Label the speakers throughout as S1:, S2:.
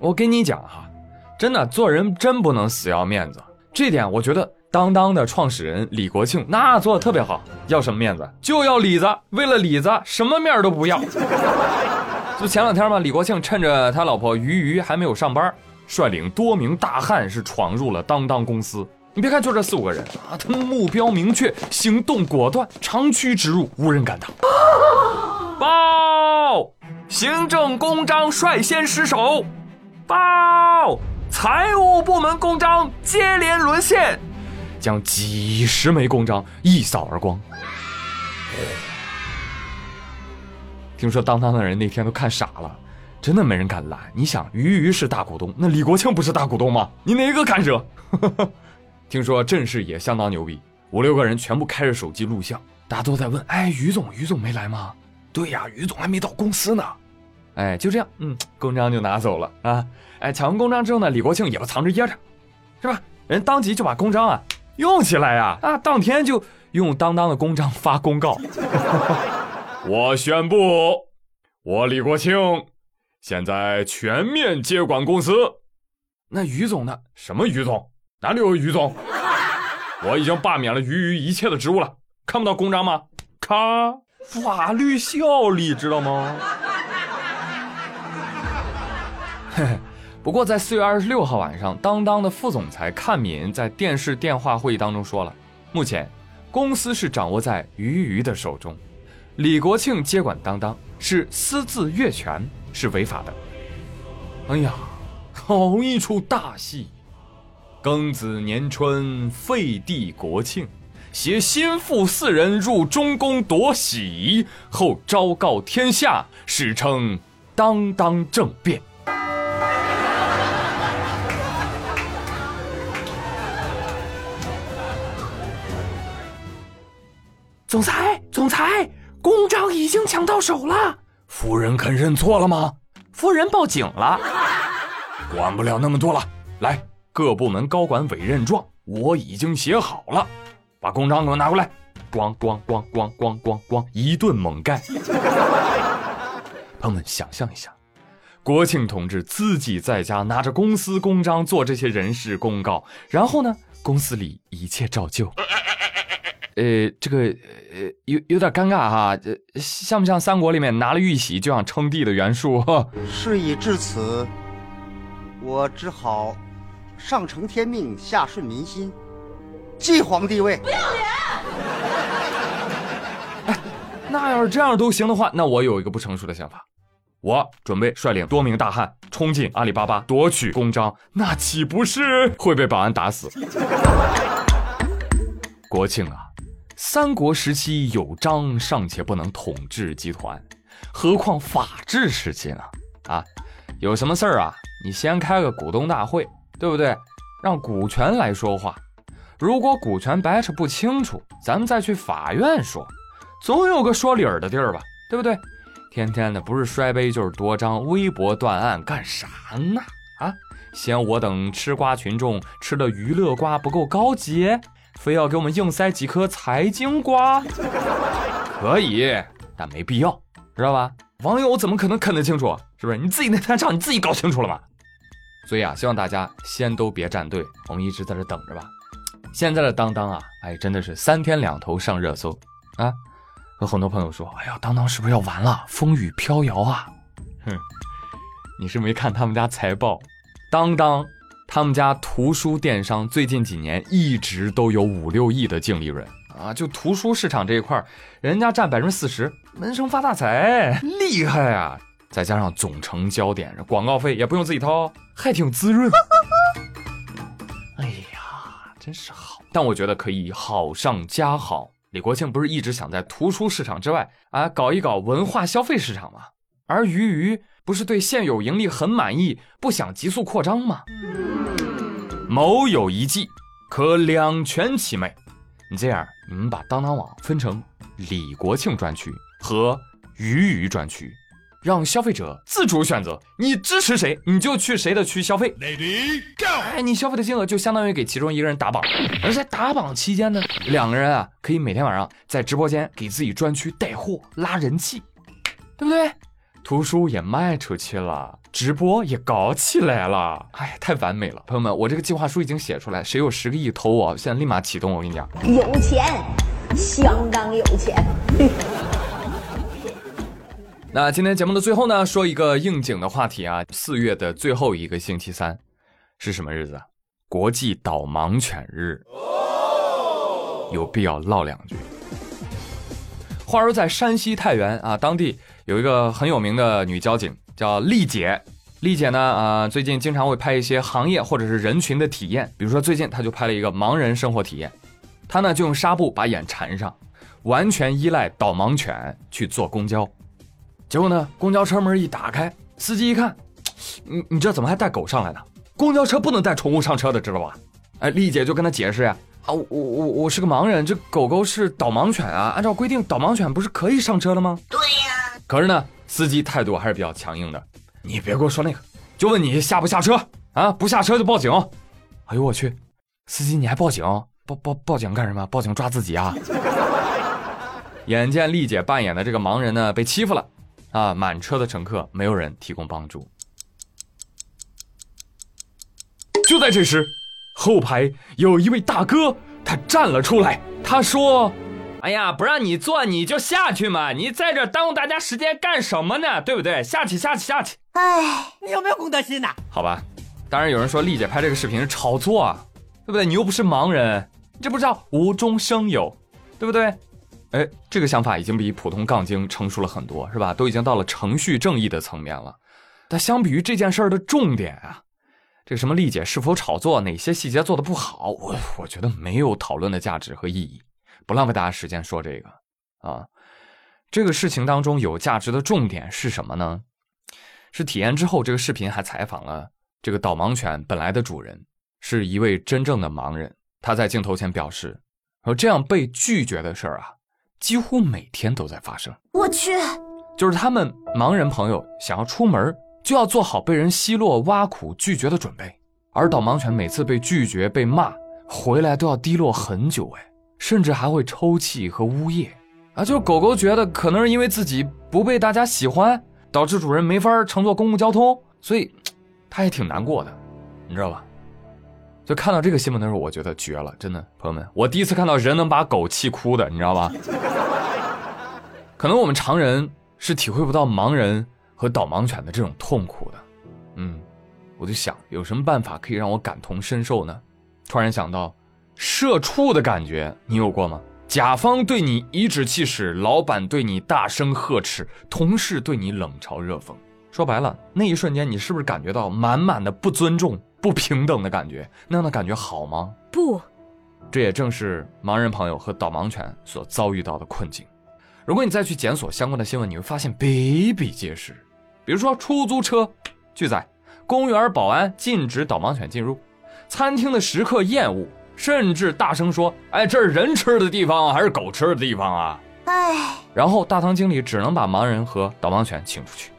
S1: 我跟你讲哈，真的做人真不能死要面子，这点我觉得当当的创始人李国庆那做的特别好。要什么面子就要里子，为了里子什么面都不要。就前两天嘛，李国庆趁着他老婆鱼鱼还没有上班，率领多名大汉是闯入了当当公司。你别看就这四五个人啊，他们目标明确，行动果断，长驱直入，无人敢挡。报，行政公章率先失守。报，财务部门公章接连沦陷，将几十枚公章一扫而光。听说当当的人那天都看傻了，真的没人敢拦。你想，鱼鱼是大股东，那李国庆不是大股东吗？你哪个敢惹？听说阵势也相当牛逼，五六个人全部开着手机录像，大家都在问：哎，于总，于总没来吗？对呀，于总还没到公司呢。哎，就这样，嗯，公章就拿走了啊。哎，抢完公章之后呢，李国庆也不藏着掖着，是吧？人当即就把公章啊用起来呀，啊，当天就用当当的公章发公告。我宣布，我李国庆现在全面接管公司。那于总呢？什么于总？哪里有于总？我已经罢免了于于一切的职务了，看不到公章吗？咔，法律效力，知道吗？不过在四月二十六号晚上，当当的副总裁阚敏在电视电话会议当中说了，目前公司是掌握在于于的手中，李国庆接管当当是私自越权，是违法的。哎呀，好一出大戏！庚子年春，废帝国庆，携心腹四人入中宫夺玺，后昭告天下，史称“当当政变”。总裁，总裁，公章已经抢到手了。夫人肯认错了吗？夫人报警了。管不了那么多了，来。各部门高管委任状我已经写好了，把公章给我拿过来，咣咣咣咣咣咣咣，一顿猛干。朋友们，想象一下，国庆同志自己在家拿着公司公章做这些人事公告，然后呢，公司里一切照旧。呃，这个呃有有点尴尬哈，这像不像三国里面拿了玉玺就想称帝的袁术？
S2: 事已至此，我只好。上承天命，下顺民心，继皇帝位。不要脸！
S1: 哎，那要是这样都行的话，那我有一个不成熟的想法，我准备率领多名大汉冲进阿里巴巴夺取公章，那岂不是会被保安打死？国庆啊，三国时期有章尚且不能统治集团，何况法治时期呢？啊，有什么事儿啊？你先开个股东大会。对不对？让股权来说话。如果股权掰扯不清楚，咱们再去法院说，总有个说理儿的地儿吧？对不对？天天的不是摔杯就是夺章，微博断案干啥呢？啊，嫌我等吃瓜群众吃的娱乐瓜不够高级，非要给我们硬塞几颗财经瓜？可以，但没必要，知道吧？网友怎么可能啃得清楚？是不是？你自己那摊账你自己搞清楚了吗？所以啊，希望大家先都别站队，我们一直在这等着吧。现在的当当啊，哎，真的是三天两头上热搜啊。有很多朋友说，哎呀，当当是不是要完了？风雨飘摇啊！哼，你是没看他们家财报，当当他们家图书电商最近几年一直都有五六亿的净利润啊，就图书市场这一块，人家占百分之四十，闷声发大财，厉害啊！再加上总成焦点，广告费也不用自己掏，还挺滋润。哎呀，真是好！但我觉得可以好上加好。李国庆不是一直想在图书市场之外啊搞一搞文化消费市场吗？而鱼鱼不是对现有盈利很满意，不想急速扩张吗？某有一计，可两全其美。你这样，你们把当当网分成李国庆专区和鱼鱼专区。让消费者自主选择，你支持谁，你就去谁的区消费。Lady Go！哎，你消费的金额就相当于给其中一个人打榜，而在打榜期间呢，两个人啊可以每天晚上在直播间给自己专区带货拉人气，对不对？图书也卖出去了，直播也搞起来了，哎，太完美了，朋友们，我这个计划书已经写出来，谁有十个亿投我，现在立马启动，我跟你讲，
S3: 有钱，相当有钱。
S1: 那今天节目的最后呢，说一个应景的话题啊，四月的最后一个星期三是什么日子？国际导盲犬日，有必要唠两句。话说在山西太原啊，当地有一个很有名的女交警叫丽姐。丽姐呢，啊，最近经常会拍一些行业或者是人群的体验，比如说最近她就拍了一个盲人生活体验。她呢就用纱布把眼缠上，完全依赖导盲犬去坐公交。结果呢，公交车门一打开，司机一看，你你这怎么还带狗上来呢？公交车不能带宠物上车的，知道吧？哎，丽姐就跟他解释呀。我我我是个盲人，这狗狗是导盲犬啊，按照规定，导盲犬不是可以上车了吗？
S3: 对呀。
S1: 可是呢，司机态度还是比较强硬的。你别给我说那个，就问你下不下车啊？不下车就报警。哎呦我去，司机你还报警？报报报警干什么？报警抓自己啊？眼见丽姐扮演的这个盲人呢被欺负了，啊，满车的乘客没有人提供帮助。就在这时。后排有一位大哥，他站了出来。他说：“哎呀，不让你坐，你就下去嘛！你在这耽误大家时间干什么呢？对不对？下去，下去，下去！
S3: 哎，
S4: 你有没有公德心呐？
S1: 好吧，当然有人说丽姐拍这个视频是炒作啊，对不对？你又不是盲人，这不叫无中生有，对不对？哎，这个想法已经比普通杠精成熟了很多，是吧？都已经到了程序正义的层面了。但相比于这件事儿的重点啊。”这个什么丽姐是否炒作，哪些细节做的不好？我我觉得没有讨论的价值和意义，不浪费大家时间说这个啊。这个事情当中有价值的重点是什么呢？是体验之后，这个视频还采访了这个导盲犬本来的主人，是一位真正的盲人。他在镜头前表示，说这样被拒绝的事儿啊，几乎每天都在发生。
S3: 我去，
S1: 就是他们盲人朋友想要出门。就要做好被人奚落、挖苦、拒绝的准备，而导盲犬每次被拒绝、被骂回来都要低落很久，哎，甚至还会抽泣和呜咽啊！就是狗狗觉得可能是因为自己不被大家喜欢，导致主人没法乘坐公共交通，所以它也挺难过的，你知道吧？就看到这个新闻的时候，我觉得绝了，真的，朋友们，我第一次看到人能把狗气哭的，你知道吧？可能我们常人是体会不到盲人。和导盲犬的这种痛苦的，嗯，我就想有什么办法可以让我感同身受呢？突然想到，社畜的感觉你有过吗？甲方对你颐指气使，老板对你大声呵斥，同事对你冷嘲热讽。说白了，那一瞬间你是不是感觉到满满的不尊重、不平等的感觉？那样的感觉好吗？
S3: 不，
S1: 这也正是盲人朋友和导盲犬所遭遇到的困境。如果你再去检索相关的新闻，你会发现比比皆是。比如说出租车拒载，公园保安禁止导盲犬进入，餐厅的食客厌恶，甚至大声说：“哎，这是人吃的地方还是狗吃的地方啊？”
S3: 哎，
S1: 然后大堂经理只能把盲人和导盲犬请出去。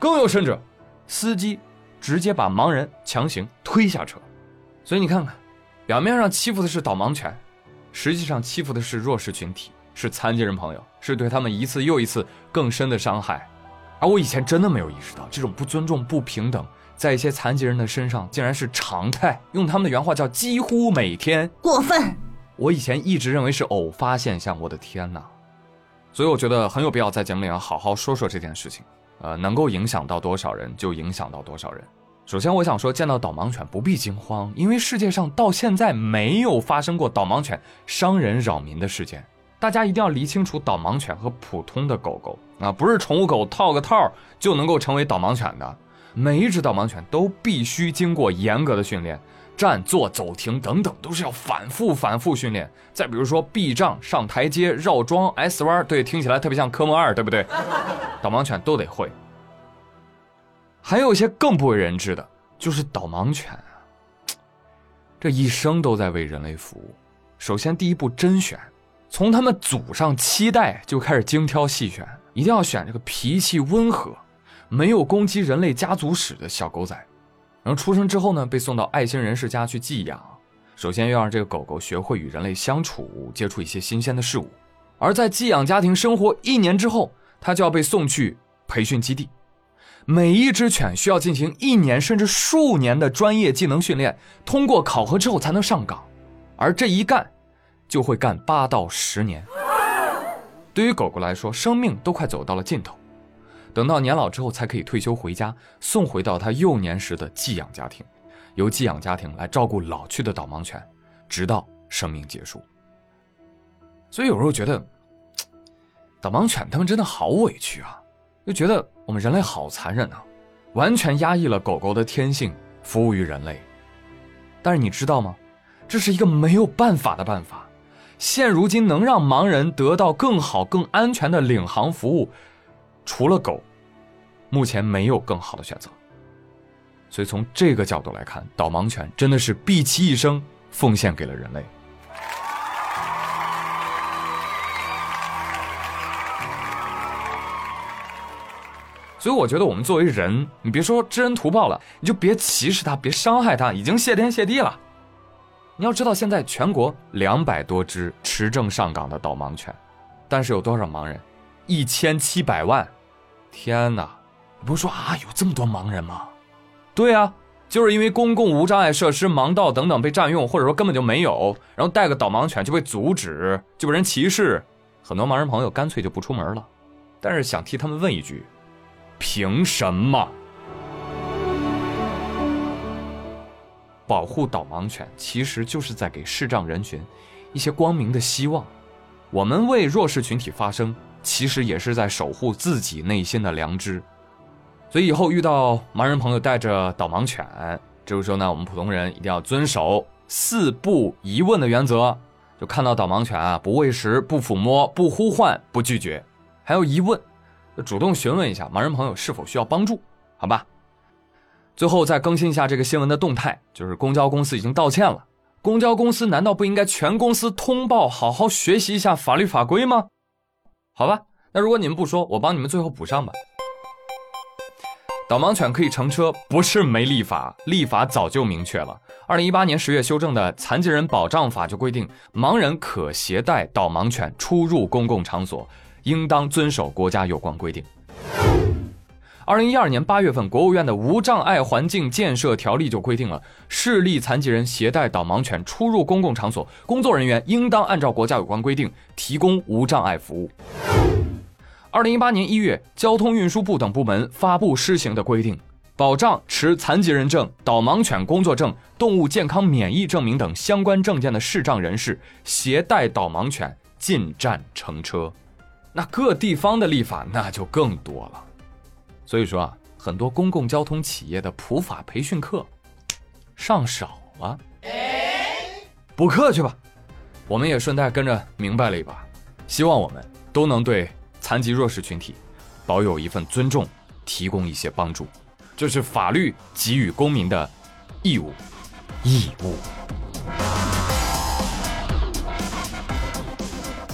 S1: 更有甚者，司机直接把盲人强行推下车。所以你看看，表面上欺负的是导盲犬，实际上欺负的是弱势群体，是残疾人朋友，是对他们一次又一次更深的伤害。而我以前真的没有意识到，这种不尊重、不平等，在一些残疾人的身上竟然是常态。用他们的原话叫“几乎每天”，
S3: 过分。
S1: 我以前一直认为是偶发现象。我的天哪！所以我觉得很有必要在节目里要好好说说这件事情。呃，能够影响到多少人就影响到多少人。首先，我想说，见到导盲犬不必惊慌，因为世界上到现在没有发生过导盲犬伤人扰民的事件。大家一定要理清楚导盲犬和普通的狗狗啊，不是宠物狗套个套就能够成为导盲犬的。每一只导盲犬都必须经过严格的训练，站、坐、走、停等等都是要反复、反复训练。再比如说避障、上台阶、绕桩、S 弯，对，听起来特别像科目二，对不对？导盲犬都得会。还有一些更不为人知的，就是导盲犬啊，这一生都在为人类服务。首先，第一步甄选。从他们祖上七代就开始精挑细选，一定要选这个脾气温和、没有攻击人类家族史的小狗仔。然后出生之后呢，被送到爱心人士家去寄养。首先要让这个狗狗学会与人类相处，接触一些新鲜的事物。而在寄养家庭生活一年之后，它就要被送去培训基地，每一只犬需要进行一年甚至数年的专业技能训练，通过考核之后才能上岗，而这一干就会干八到十年。对于狗狗来说，生命都快走到了尽头，等到年老之后才可以退休回家，送回到它幼年时的寄养家庭，由寄养家庭来照顾老去的导盲犬，直到生命结束。所以有时候觉得，导盲犬它们真的好委屈啊，就觉得我们人类好残忍啊，完全压抑了狗狗的天性，服务于人类。但是你知道吗？这是一个没有办法的办法。现如今能让盲人得到更好、更安全的领航服务，除了狗，目前没有更好的选择。所以从这个角度来看，导盲犬真的是毕其一生奉献给了人类。所以我觉得，我们作为人，你别说知恩图报了，你就别歧视他，别伤害他，已经谢天谢地了。你要知道，现在全国两百多只持证上岗的导盲犬，但是有多少盲人？一千七百万！天哪！你不是说啊，有这么多盲人吗？对啊，就是因为公共无障碍设施、盲道等等被占用，或者说根本就没有，然后带个导盲犬就被阻止，就被人歧视，很多盲人朋友干脆就不出门了。但是想替他们问一句：凭什么？保护导盲犬，其实就是在给视障人群一些光明的希望。我们为弱势群体发声，其实也是在守护自己内心的良知。所以以后遇到盲人朋友带着导盲犬，这个时候呢，我们普通人一定要遵守四不疑问的原则。就看到导盲犬啊，不喂食、不抚摸、不呼唤、不拒绝，还有疑问，主动询问一下盲人朋友是否需要帮助，好吧？最后再更新一下这个新闻的动态，就是公交公司已经道歉了。公交公司难道不应该全公司通报，好好学习一下法律法规吗？好吧，那如果你们不说，我帮你们最后补上吧。导盲犬可以乘车，不是没立法，立法早就明确了。二零一八年十月修正的《残疾人保障法》就规定，盲人可携带导盲犬出入公共场所，应当遵守国家有关规定。二零一二年八月份，国务院的《无障碍环境建设条例》就规定了，视力残疾人携带导盲犬出入公共场所，工作人员应当按照国家有关规定提供无障碍服务。二零一八年一月，交通运输部等部门发布施行的规定，保障持残疾人证、导盲犬工作证、动物健康免疫证明等相关证件的视障人士携带导盲犬进站乘车。那各地方的立法那就更多了。所以说啊，很多公共交通企业的普法培训课上少了，补课去吧。我们也顺带跟着明白了一把，希望我们都能对残疾弱势群体保有一份尊重，提供一些帮助，这是法律给予公民的义务，义务。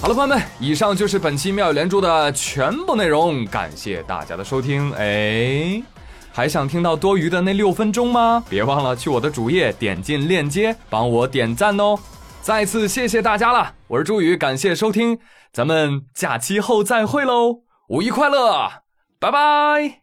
S1: 好了，朋友们，以上就是本期妙语连珠的全部内容，感谢大家的收听。哎，还想听到多余的那六分钟吗？别忘了去我的主页点进链接，帮我点赞哦！再次谢谢大家了，我是朱宇，感谢收听，咱们假期后再会喽，五一快乐，拜拜。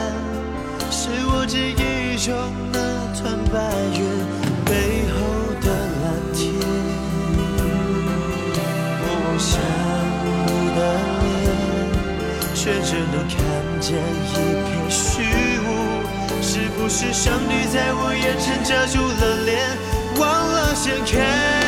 S4: 间一片虚无，是不是上帝在我眼前遮住了脸，忘了掀开。